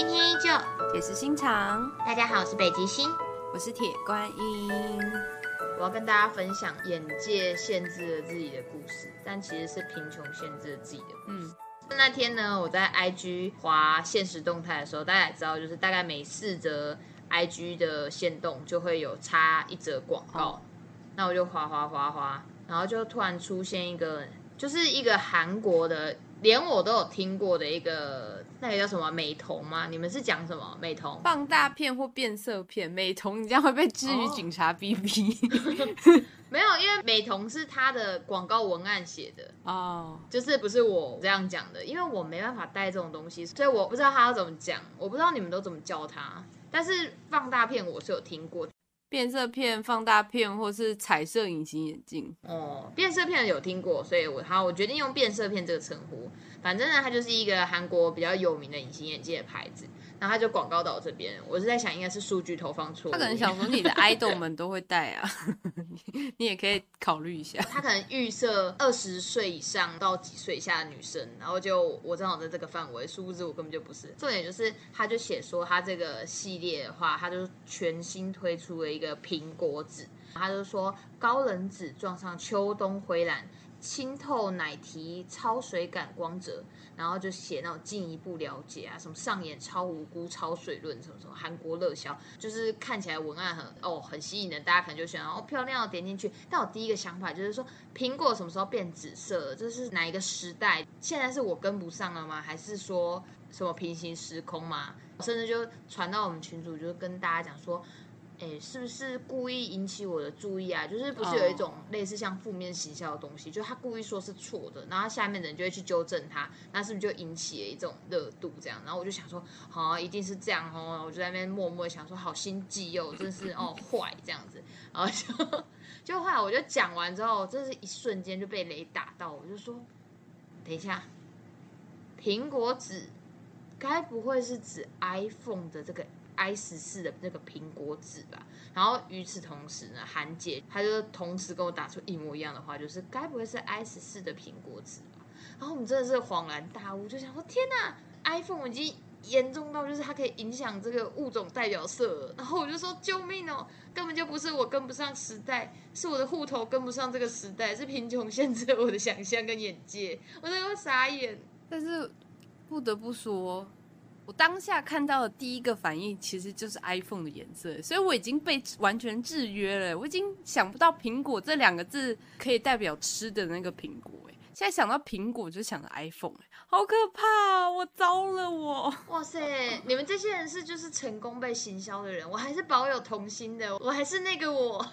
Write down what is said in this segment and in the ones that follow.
今天依旧，也是心肠。大家好，我是北极星，我是铁观音。我要跟大家分享眼界限制了自己的故事，但其实是贫穷限制了自己的。嗯，那天呢，我在 IG 滑现实动态的时候，大家也知道，就是大概每四则 IG 的限动就会有插一则广告，那我就滑滑滑滑，然后就突然出现一个，就是一个韩国的。连我都有听过的一个，那个叫什么美瞳吗？你们是讲什么美瞳？放大片或变色片？美瞳，你这样会被至于警察逼逼？没有，因为美瞳是他的广告文案写的哦，就是不是我这样讲的，因为我没办法带这种东西，所以我不知道他要怎么讲，我不知道你们都怎么叫他。但是放大片我是有听过。变色片、放大片，或是彩色隐形眼镜。哦，变色片有听过，所以我好，我决定用变色片这个称呼。反正呢，它就是一个韩国比较有名的隐形眼镜的牌子。然后它就广告到这边，我是在想应该是数据投放错。他可能想说你的 idol 们都会戴啊，你也可以考虑一下。他可能预设二十岁以上到几岁以下的女生，然后就我正好在这个范围，殊不知我根本就不是。重点就是，他就写说他这个系列的话，他就全新推出了一个苹果紫，他就说高冷紫撞上秋冬灰蓝。清透奶提超水感光泽，然后就写那种进一步了解啊，什么上眼超无辜超水润什么什么，韩国热销，就是看起来文案很哦很吸引人，大家可能就喜欢哦漂亮点进去。但我第一个想法就是说，苹果什么时候变紫色？这是哪一个时代？现在是我跟不上了吗？还是说什么平行时空吗？甚至就传到我们群组，就跟大家讲说。哎，是不是故意引起我的注意啊？就是不是有一种类似像负面形象的东西，就他故意说是错的，然后下面的人就会去纠正他，那是不是就引起了一种热度？这样，然后我就想说，好，一定是这样哦，我就在那边默默想说，好心机哦，真是哦坏这样子，然后就就后来我就讲完之后，真是一瞬间就被雷打到，我就说，等一下，苹果指该不会是指 iPhone 的这个？i 十四的那个苹果纸吧，然后与此同时呢，韩姐她就同时跟我打出一模一样的话，就是该不会是 i 十四的苹果纸吧？然后我们真的是恍然大悟，就想说天哪，iPhone 已经严重到就是它可以影响这个物种代表色，然后我就说救命哦，根本就不是我跟不上时代，是我的户头跟不上这个时代，是贫穷限制了我的想象跟眼界，我都要傻眼。但是不得不说。我当下看到的第一个反应其实就是 iPhone 的颜色，所以我已经被完全制约了。我已经想不到苹果这两个字可以代表吃的那个苹果，哎，现在想到苹果就想着 iPhone，好可怕！我糟了，我哇塞！你们这些人是就是成功被行销的人，我还是保有童心的，我还是那个我。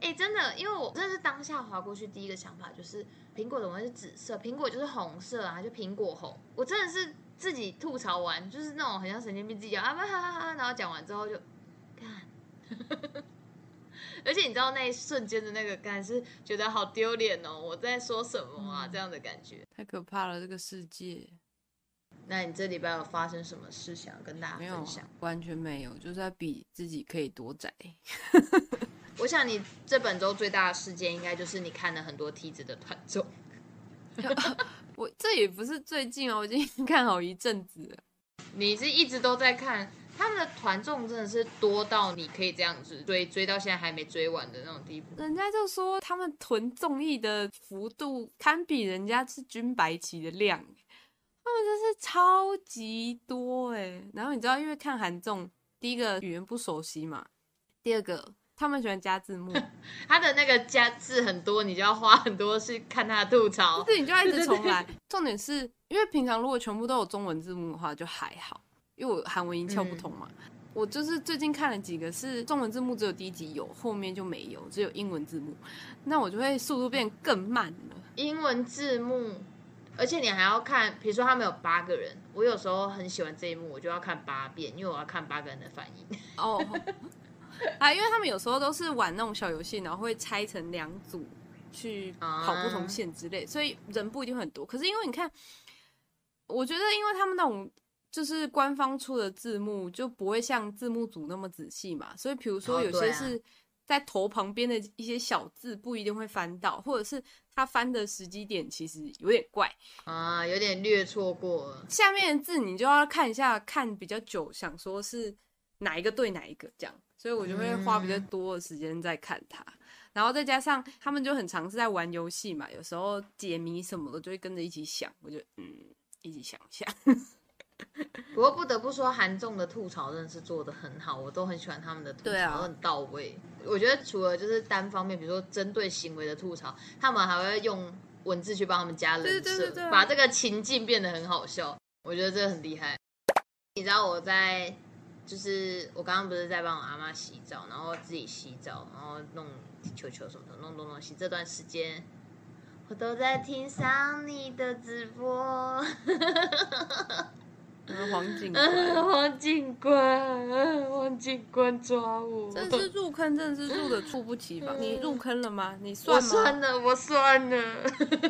哎，真的，因为我真的是当下划过去第一个想法就是苹果怎么会是紫色？苹果就是红色啊，就苹果红。我真的是。自己吐槽完，就是那种很像神经病，自己讲啊哈哈哈，然后讲完之后就干，而且你知道那一瞬间的那个感是觉得好丢脸哦，我在说什么啊？这样的感觉太可怕了，这个世界。那你这礼拜有发生什么事想跟大家分享？完全没有，就是在比自己可以多窄。我想你这本周最大的事件，应该就是你看了很多梯子的团综。我这也不是最近哦，我已经 看好一阵子了。你是一直都在看他们的团众，真的是多到你可以这样子追，追到现在还没追完的那种地步。人家就说他们囤综艺的幅度堪比人家是军白旗的量，他们真是超级多哎。然后你知道，因为看韩综，第一个语言不熟悉嘛，第二个。他们喜欢加字幕，他的那个加字很多，你就要花很多去看他的吐槽，是你就要一直重来。重点是因为平常如果全部都有中文字幕的话就还好，因为我韩文音窍不通嘛。我就是最近看了几个是中文字幕，只有第一集有，后面就没有，只有英文字幕，那我就会速度变更慢了。英文字幕，而且你还要看，比如说他们有八个人，我有时候很喜欢这一幕，我就要看八遍，因为我要看八个人的反应。哦。啊，因为他们有时候都是玩那种小游戏，然后会拆成两组去跑不同线之类，所以人不一定很多。可是因为你看，我觉得因为他们那种就是官方出的字幕就不会像字幕组那么仔细嘛，所以比如说有些是在头旁边的一些小字不一定会翻到，或者是他翻的时机点其实有点怪，啊，有点略错过了。下面的字你就要看一下，看比较久，想说是哪一个对哪一个这样，所以我就会花比较多的时间在看它。然后再加上他们就很尝试在玩游戏嘛，有时候解谜什么的就会跟着一起想，我就嗯一起想一下。不过不得不说，韩综的吐槽真的是做的很好，我都很喜欢他们的吐槽，很到位。我觉得除了就是单方面，比如说针对行为的吐槽，他们还会用文字去帮他们加人设，对对对对啊把这个情境变得很好笑。我觉得这个很厉害。你知道我在，就是我刚刚不是在帮我阿妈洗澡，然后自己洗澡，然后弄球球什么的，弄东西。这段时间我都在听桑尼的直播。黄警官，黄警官，黄警官抓我！真的是入坑，真的是入的猝不及防。你入坑了吗？你算吗？我算了，我算了。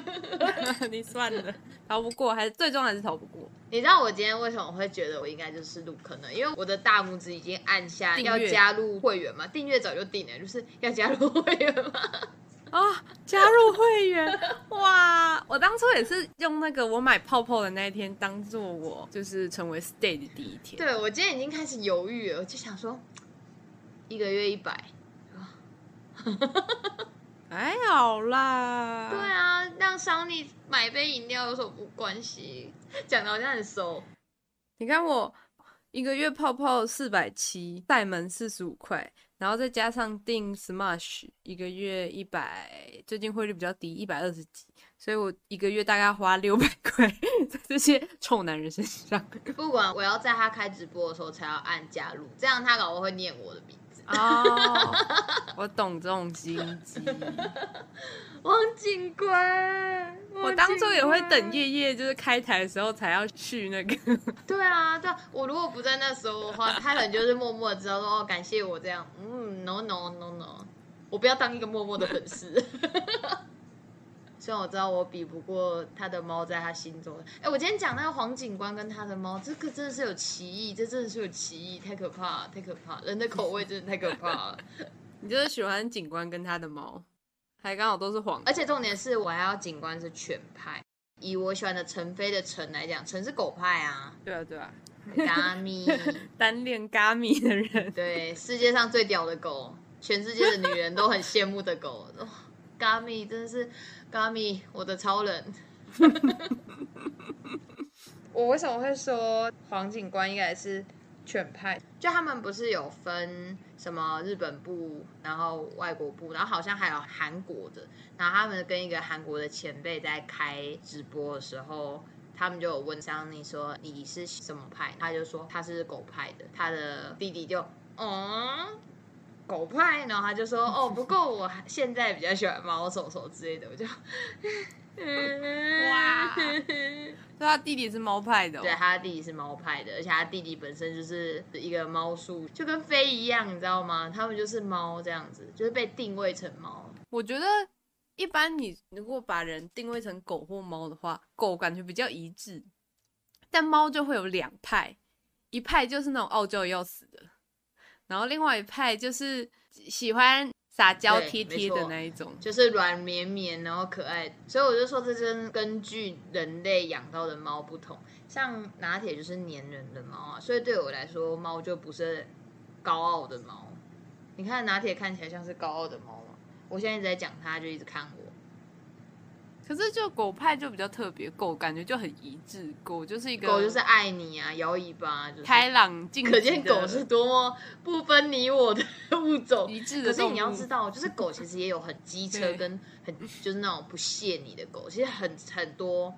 你算了，逃不过，还是最终还是逃不过。你知道我今天为什么会觉得我应该就是入坑呢？因为我的大拇指已经按下要加入会员嘛，订阅早就定了，就是要加入会员嘛。啊！加入会员 哇！我当初也是用那个我买泡泡的那一天当做我就是成为 stay 的第一天。对我今天已经开始犹豫了，我就想说，一个月一百，还好啦。对啊，让桑尼买杯饮料有什么不关系？讲的好像很熟。你看我一个月泡泡四百七，带门四十五块，然后再加上订 Smash 一个月一百，最近汇率比较低，一百二十几，所以我一个月大概花六百块 在这些臭男人身上。不管我要在他开直播的时候才要按加入，这样他搞不会念我的名字。哦，我懂这种心机。王警官，我当初也会等夜。夜夜就是开台的时候才要去那个。对啊，对啊，我如果不在那时候的话，他可能就是默默的知道说哦，感谢我这样。嗯，no no no no，我不要当一个默默的粉丝。虽然我知道我比不过他的猫在他心中，哎，我今天讲那个黄警官跟他的猫，这个真的是有歧义，这真的是有歧义，太可怕了，太可怕了，人的口味真的太可怕了。你就是喜欢警官跟他的猫，还刚好都是黄。而且重点是我还要警官是犬派，以我喜欢的陈飞的陈来讲，陈是狗派啊，对啊对啊，咖咪。单恋咖咪的人。对，世界上最屌的狗，全世界的女人都很羡慕的狗。哦，嘎咪真的是嘎咪，我的超人。我为什么会说黄警官应该是犬派？就他们不是有分什么日本部，然后外国部，然后好像还有韩国的。然后他们跟一个韩国的前辈在开直播的时候，他们就有问桑尼说你是什么派？他就说他是狗派的，他的弟弟就嗯。狗派，然后他就说：“哦，不过我现在比较喜欢猫手手之类的。”我就，哇 所以他弟弟是猫派的、哦。对，他弟弟是猫派的，而且他弟弟本身就是一个猫叔，就跟飞一样，你知道吗？他们就是猫这样子，就是被定位成猫。我觉得一般你如果把人定位成狗或猫的话，狗感觉比较一致，但猫就会有两派，一派就是那种傲娇要死的，然后另外一派就是喜欢撒娇对贴贴的那一种。就是软绵绵，然后可爱，所以我就说这真根据人类养到的猫不同。像拿铁就是粘人的猫啊，所以对我来说，猫就不是高傲的猫。你看拿铁看起来像是高傲的猫吗？我现在一直在讲它，就一直看我。可是就狗派就比较特别，狗感觉就很一致，狗就是一个狗就是爱你啊，摇尾巴、就是，开朗静，可见狗是多么不分你我的物种。一致的。可是你要知道，就是狗其实也有很机车跟很就是那种不屑你的狗，其实很很多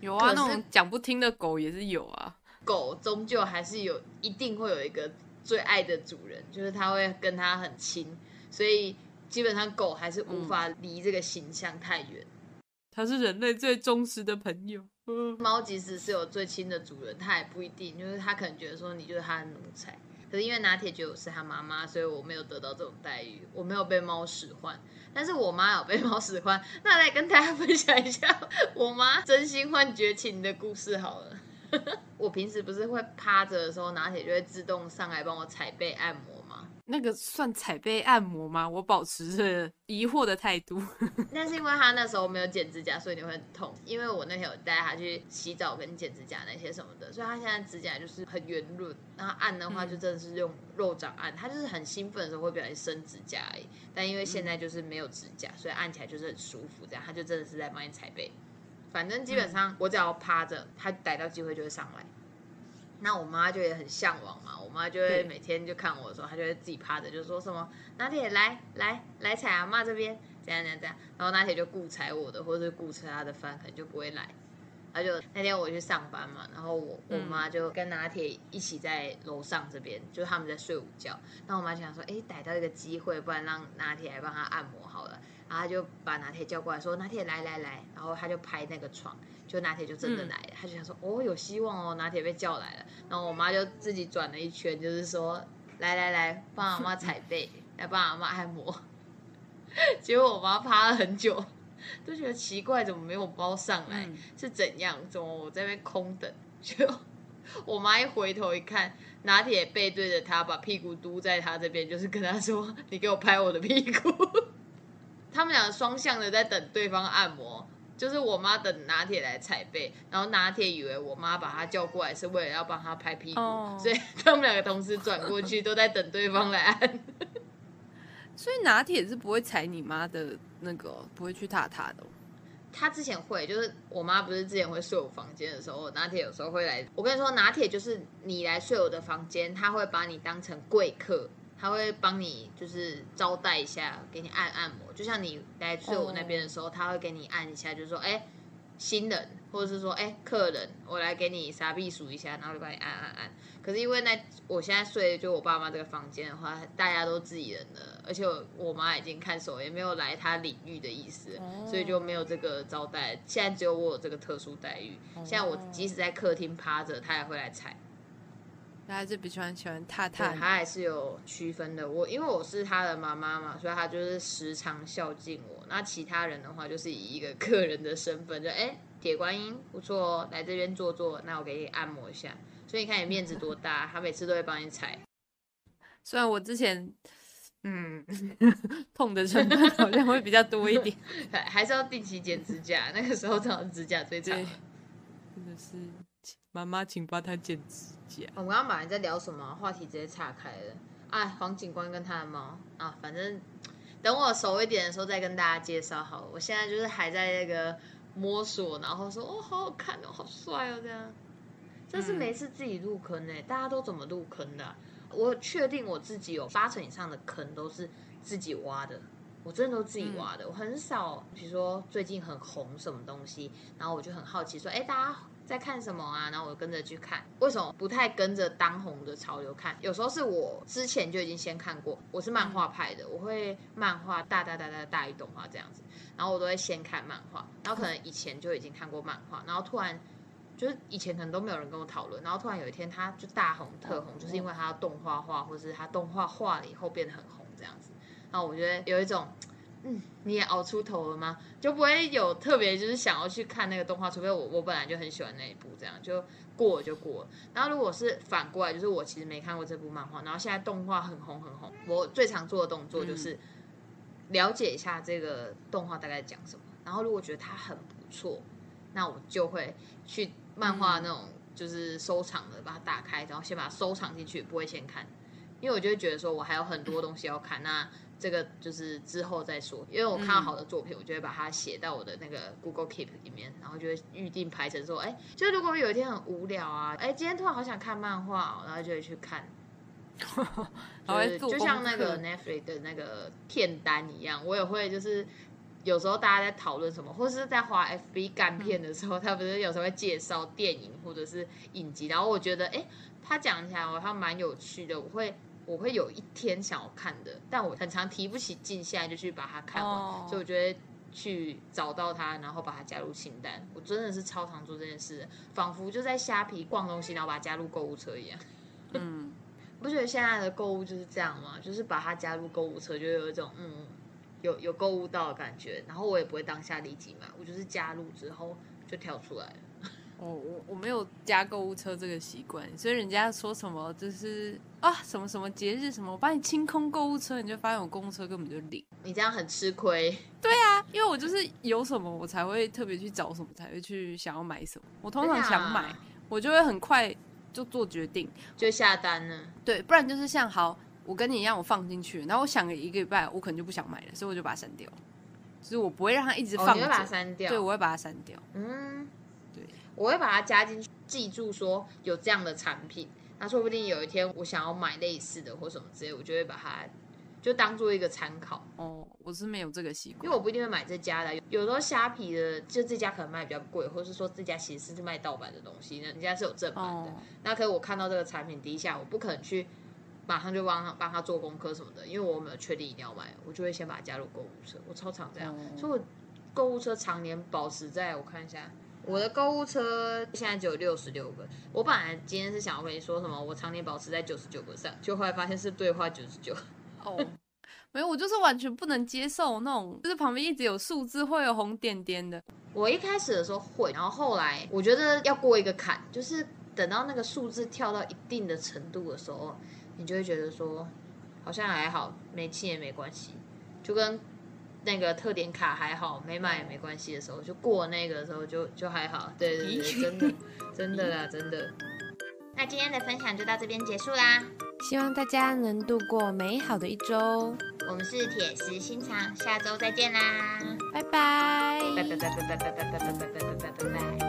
有啊，那种讲不听的狗也是有啊。狗终究还是有一定会有一个最爱的主人，就是它会跟它很亲，所以基本上狗还是无法离这个形象太远。它是人类最忠实的朋友。嗯，猫即使是有最亲的主人，它也不一定，就是它可能觉得说你就是它的奴才。可是因为拿铁觉得我是他妈妈，所以我没有得到这种待遇，我没有被猫使唤。但是我妈有被猫使唤，那来跟大家分享一下我妈真心换绝情的故事好了。我平时不是会趴着的时候，拿铁就会自动上来帮我踩背按摩吗？那个算踩背按摩吗？我保持着 疑惑的态度。那是因为他那时候没有剪指甲，所以你会很痛。因为我那天有带他去洗澡跟剪指甲那些什么的，所以他现在指甲就是很圆润。然后按的话就真的是用肉掌按，他就是很兴奋的时候会表现伸指甲而已。但因为现在就是没有指甲，所以按起来就是很舒服。这样他就真的是在帮你踩背。反正基本上我只要趴着，他逮到机会就会上来。那我妈就也很向往嘛，我妈就会每天就看我的时候，她就会自己趴着，就说什么拿铁来来来踩阿妈这边，这样这样这样，然后拿铁就顾踩我的，或者是顾吃他的饭，可能就不会来。他就那天我去上班嘛，然后我我妈就跟拿铁一起在楼上这边，就是他们在睡午觉。那我妈想说，哎，逮到一个机会，不然让拿铁来帮他按摩好了。然后他就把拿铁叫过来，说拿铁来来来，然后他就拍那个床。就拿铁就真的来了，他就想说哦有希望哦，拿铁被叫来了，然后我妈就自己转了一圈，就是说来来来帮阿妈踩背，来帮阿妈按摩。结果我妈趴了很久，都觉得奇怪，怎么没有包上来？是怎样？怎么我这边空等？就我妈一回头一看，拿铁背对着他，把屁股嘟在他这边，就是跟他说：“你给我拍我的屁股。”他们两个双向的在等对方按摩。就是我妈等拿铁来踩背，然后拿铁以为我妈把他叫过来是为了要帮他拍屁股，所以他们两个同时转过去，都在等对方来按。所以拿铁是不会踩你妈的那个，不会去踏踏的。他之前会，就是我妈不是之前会睡我房间的时候，拿铁有时候会来。我跟你说，拿铁就是你来睡我的房间，他会把你当成贵客。他会帮你就是招待一下，给你按按摩，就像你来睡我那边的时候，他会给你按一下，就是说，哎，新人，或者是说，哎，客人，我来给你傻避暑一下，然后就帮你按按按。可是因为那我现在睡就我爸妈这个房间的话，大家都自己人了，而且我妈已经看守，也没有来他领域的意思，所以就没有这个招待。现在只有我有这个特殊待遇。现在我即使在客厅趴着，他也会来踩。他还是比较喜欢踏踏，他还是有区分的。我因为我是他的妈妈嘛，所以他就是时常孝敬我。那其他人的话，就是以一个客人的身份，就哎，铁观音不错哦，来这边坐坐，那我给你按摩一下。所以你看你面子多大，他每次都会帮你踩。虽然我之前嗯 痛的成分好像会比较多一点，还还是要定期剪指甲，那个时候长指甲最长。真的是妈妈，请帮他剪指甲。我们刚刚本来在聊什么话题，直接岔开了。哎，黄警官跟他的猫啊，反正等我熟一点的时候再跟大家介绍好。了。我现在就是还在那个摸索，然后说哦，好好看哦，好帅哦，这样。这是每次自己入坑呢，大家都怎么入坑的？我确定我自己有八成以上的坑都是自己挖的，我真的都自己挖的。我很少，比如说最近很红什么东西，然后我就很好奇说，哎，大家。在看什么啊？然后我跟着去看，为什么不太跟着当红的潮流看？有时候是我之前就已经先看过，我是漫画派的，我会漫画大大大大大一动画这样子，然后我都会先看漫画，然后可能以前就已经看过漫画，然后突然就是以前可能都没有人跟我讨论，然后突然有一天他就大红特红，就是因为他动画化，或者是他动画化了以后变得很红这样子，然后我觉得有一种。嗯，你也熬出头了吗？就不会有特别就是想要去看那个动画，除非我我本来就很喜欢那一部，这样就过就过了。然后如果是反过来，就是我其实没看过这部漫画，然后现在动画很红很红，我最常做的动作就是了解一下这个动画大概讲什么。然后如果觉得它很不错，那我就会去漫画那种就是收藏的，把它打开，然后先把它收藏进去，不会先看，因为我就会觉得说我还有很多东西要看那。这个就是之后再说，因为我看到好的作品，我就会把它写到我的那个 Google Keep 里面，然后就会预定排成说，哎，就如果有一天很无聊啊，哎，今天突然好想看漫画，然后就会去看，就是就像那个 Netflix 的那个片单一样，我也会就是有时候大家在讨论什么，或者是在滑 FB 干片的时候，他不是有时候会介绍电影或者是影集，然后我觉得，哎，他讲起来好像蛮有趣的，我会。我会有一天想要看的，但我很常提不起劲，现在就去把它看完。所以我觉得去找到它，然后把它加入清单，我真的是超常做这件事，仿佛就在虾皮逛东西，然后把它加入购物车一样。嗯，不觉得现在的购物就是这样吗？就是把它加入购物车，就有一种嗯，有有购物到的感觉。然后我也不会当下立即买，我就是加入之后就跳出来了。我我我没有加购物车这个习惯，所以人家说什么就是啊什么什么节日什么，我帮你清空购物车，你就发现我购物车根本就零。你这样很吃亏。对啊，因为我就是有什么我才会特别去找什么，才会去想要买什么。我通常想买，我就会很快就做决定，就下单了。对，不然就是像好，我跟你一样，我放进去，然后我想了一个礼拜，我可能就不想买了，所以我就把它删掉。就是我不会让它一直放，你会把它删掉？对，我会把它删掉。嗯。我会把它加进去，记住说有这样的产品，那说不定有一天我想要买类似的或什么之类，我就会把它就当做一个参考。哦，我是没有这个习惯，因为我不一定会买这家的。有时候虾皮的就这家可能卖比较贵，或是说这家其实是卖盗版的东西，人家是有正版的。那可是我看到这个产品低下，我不可能去马上就帮他帮他做功课什么的，因为我没有确定一定要买，我就会先把它加入购物车。我超常这样，所以我购物车常年保持在我看一下。我的购物车现在只有六十六个。我本来今天是想要跟你说什么，我常年保持在九十九个上，就后来发现是对话九十九。哦，没有，我就是完全不能接受那种，就是旁边一直有数字会有红点点的。我一开始的时候会，然后后来我觉得要过一个坎，就是等到那个数字跳到一定的程度的时候，你就会觉得说，好像还好，没气也没关系，就跟。那个特点卡还好，没买也没关系的时候，就过那个的时候就就还好。对对对，真的真的啦，真的。那今天的分享就到这边结束啦，希望大家能度过美好的一周。我们是铁石心肠，下周再见啦，拜拜，拜拜拜拜拜拜拜拜拜拜拜拜拜拜。